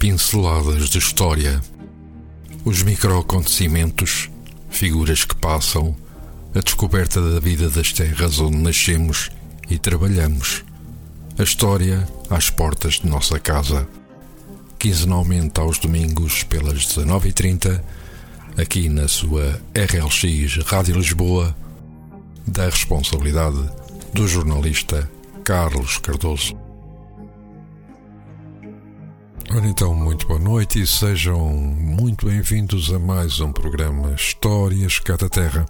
pinceladas de história, os microacontecimentos, figuras que passam, a descoberta da vida das terras onde nascemos e trabalhamos, a história às portas de nossa casa. Quinzenalmente aos domingos, pelas 19h30, aqui na sua RLX Rádio Lisboa, da responsabilidade do jornalista Carlos Cardoso. Ora então, muito boa noite e sejam muito bem-vindos a mais um programa Histórias Cada Terra.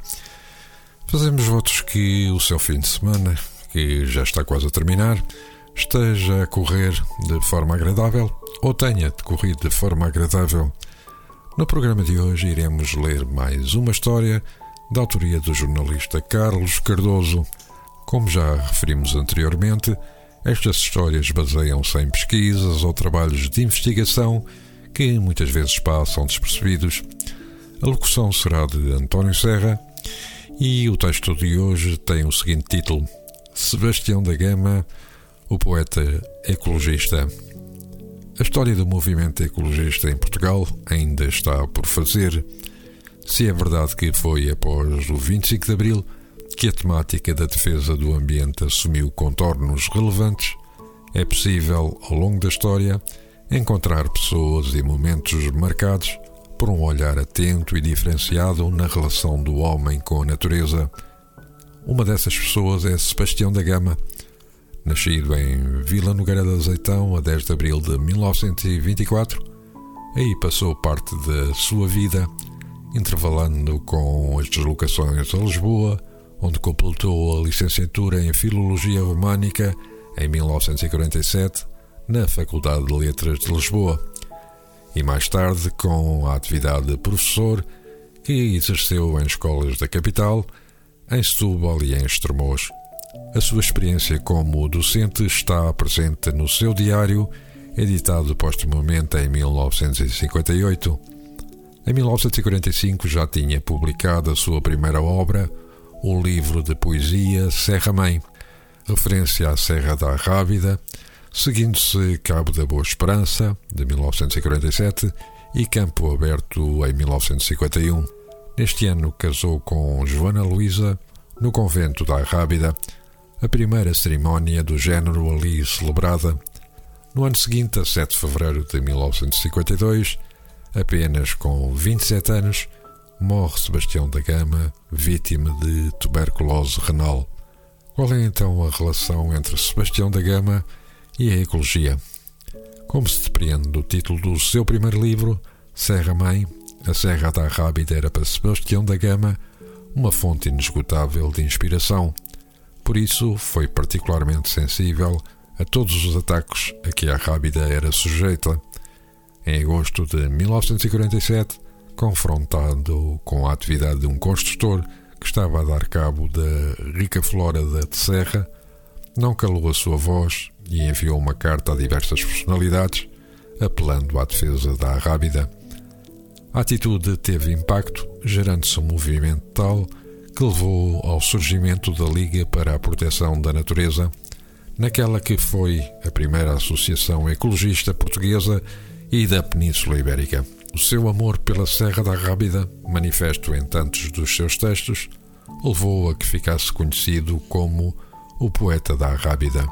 Fazemos votos que o seu fim de semana, que já está quase a terminar, esteja a correr de forma agradável ou tenha decorrido de forma agradável. No programa de hoje iremos ler mais uma história da autoria do jornalista Carlos Cardoso. Como já referimos anteriormente, estas histórias baseiam-se em pesquisas ou trabalhos de investigação que muitas vezes passam despercebidos. A locução será de António Serra e o texto de hoje tem o seguinte título: Sebastião da Gama, o poeta ecologista. A história do movimento ecologista em Portugal ainda está por fazer. Se é verdade que foi após o 25 de Abril que a temática da defesa do ambiente assumiu contornos relevantes, é possível, ao longo da história, encontrar pessoas e momentos marcados por um olhar atento e diferenciado na relação do homem com a natureza. Uma dessas pessoas é Sebastião da Gama. Nascido em Vila Nogueira de Azeitão a 10 de abril de 1924, aí passou parte da sua vida, intervalando com as deslocações a Lisboa, onde completou a licenciatura em Filologia Românica em 1947 na Faculdade de Letras de Lisboa e mais tarde com a atividade de professor que exerceu em escolas da capital, em Setúbal e em Estremoz. A sua experiência como docente está presente no seu diário, editado postumamente em 1958. Em 1945 já tinha publicado a sua primeira obra, o livro de poesia Serra Mãe, referência à Serra da Rábida, seguindo-se Cabo da Boa Esperança, de 1947, e Campo Aberto, em 1951. Neste ano casou com Joana Luísa, no convento da Rábida, a primeira cerimónia do género ali celebrada. No ano seguinte, a 7 de fevereiro de 1952, apenas com 27 anos, morre Sebastião da Gama, vítima de tuberculose renal. Qual é então a relação entre Sebastião da Gama e a ecologia? Como se depreende do título do seu primeiro livro, Serra Mãe, a Serra da Rábida era para Sebastião da Gama uma fonte inesgotável de inspiração. Por isso, foi particularmente sensível a todos os ataques a que a Rábida era sujeita. Em agosto de 1947, confrontado com a atividade de um construtor que estava a dar cabo da rica flora da Serra, não calou a sua voz e enviou uma carta a diversas personalidades, apelando à defesa da Rábida. A atitude teve impacto, gerando-se um movimento tal que levou ao surgimento da Liga para a Proteção da Natureza, naquela que foi a primeira associação ecologista portuguesa e da Península Ibérica. O seu amor pela Serra da Rábida, manifesto em tantos dos seus textos, levou a que ficasse conhecido como o poeta da Rábida.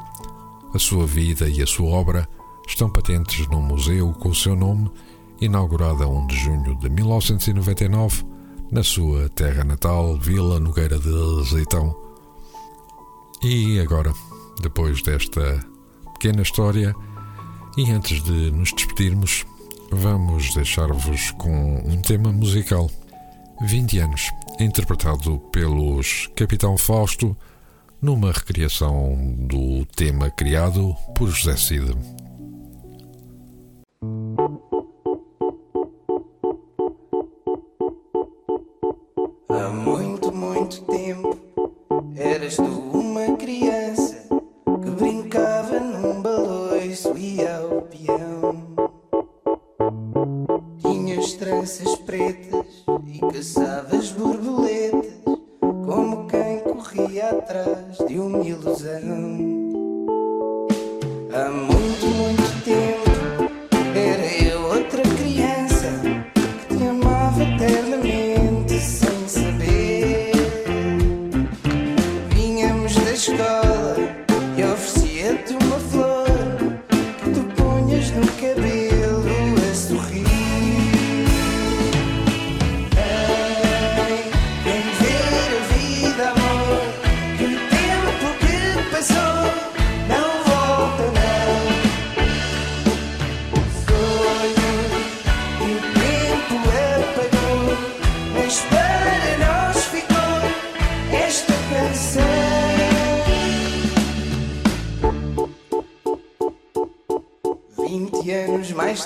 A sua vida e a sua obra estão patentes num museu com o seu nome, inaugurado a 1 de junho de 1999, na sua terra natal, Vila Nogueira de Azeitão. E agora, depois desta pequena história, e antes de nos despedirmos, vamos deixar-vos com um tema musical. 20 anos, interpretado pelos Capitão Fausto, numa recriação do tema criado por José Cid. Há muito, muito tempo eras tu atrás de uma ilusão. Há muito, muito tempo era eu outra criança que te amava eternamente sem saber. Vinhamos da escola.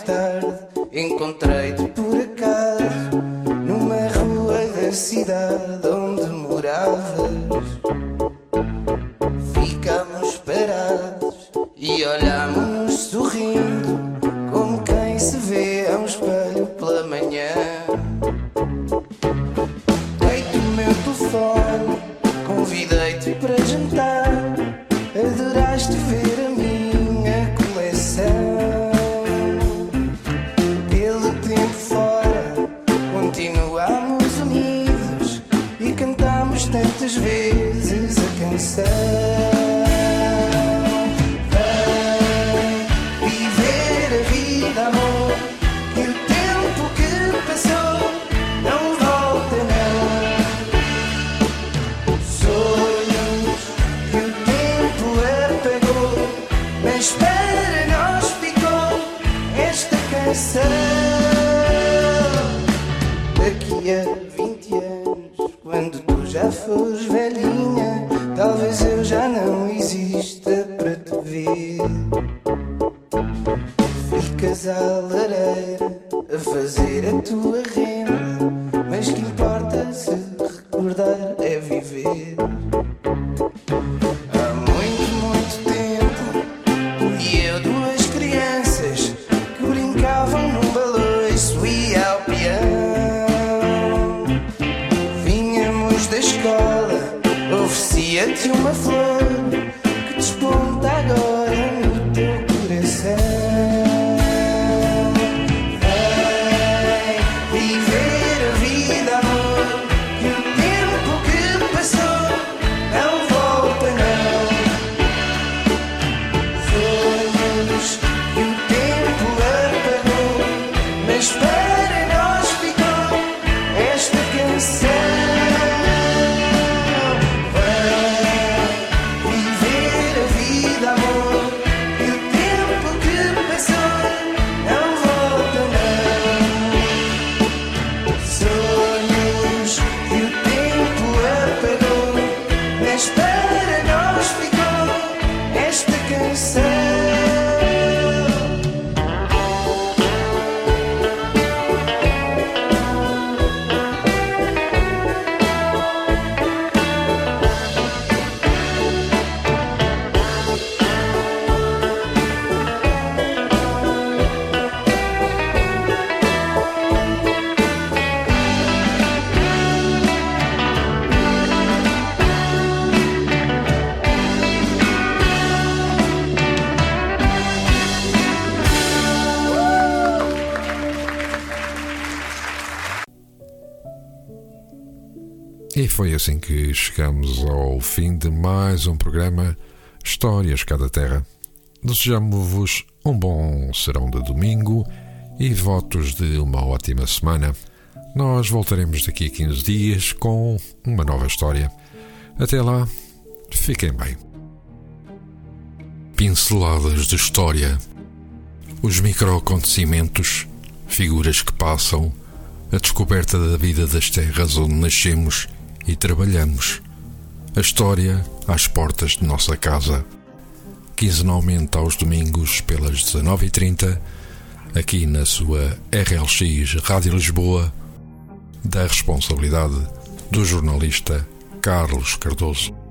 Tarde, encontrei-te por acaso numa rua da cidade onde moravas. Tantas vezes a canção. Vem viver a vida, amor. E o tempo que passou não volta, não. Sonhos que o tempo apagou, mas para nós ficou esta canção. Daqui a fores velhinha, talvez eu já não exista para te ver. Ficas à lareira a fazer a tua renda, mas que importa uma flor esta E foi assim que chegamos ao fim de mais um programa Histórias Cada Terra. Desejamos-vos um bom serão de domingo e votos de uma ótima semana. Nós voltaremos daqui a 15 dias com uma nova história. Até lá, fiquem bem. Pinceladas de história. Os microacontecimentos, figuras que passam, a descoberta da vida das terras onde nascemos e trabalhamos. A história às portas de nossa casa. Quinzenalmente aos domingos pelas 19h30, aqui na sua RLX Rádio Lisboa, da responsabilidade do jornalista Carlos Cardoso.